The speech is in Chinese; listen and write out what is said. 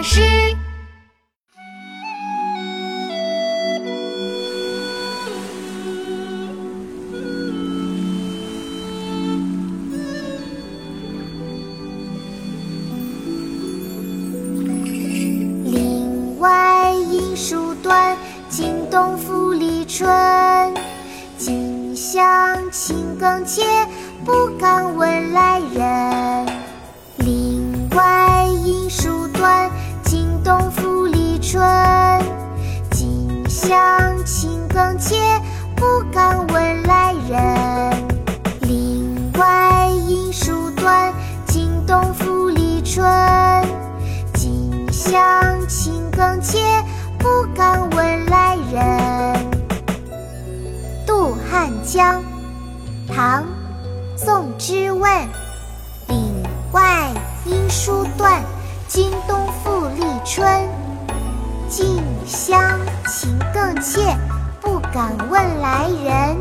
大师。林外音书断，惊动复离春。近乡情更切，不敢问来人。乡情更切，不敢问来人。林外音书断，惊动复历春。近乡情更切，不敢问来人。渡汉江，唐·宋之问。岭外音书断，近乡情更怯，不敢问来人。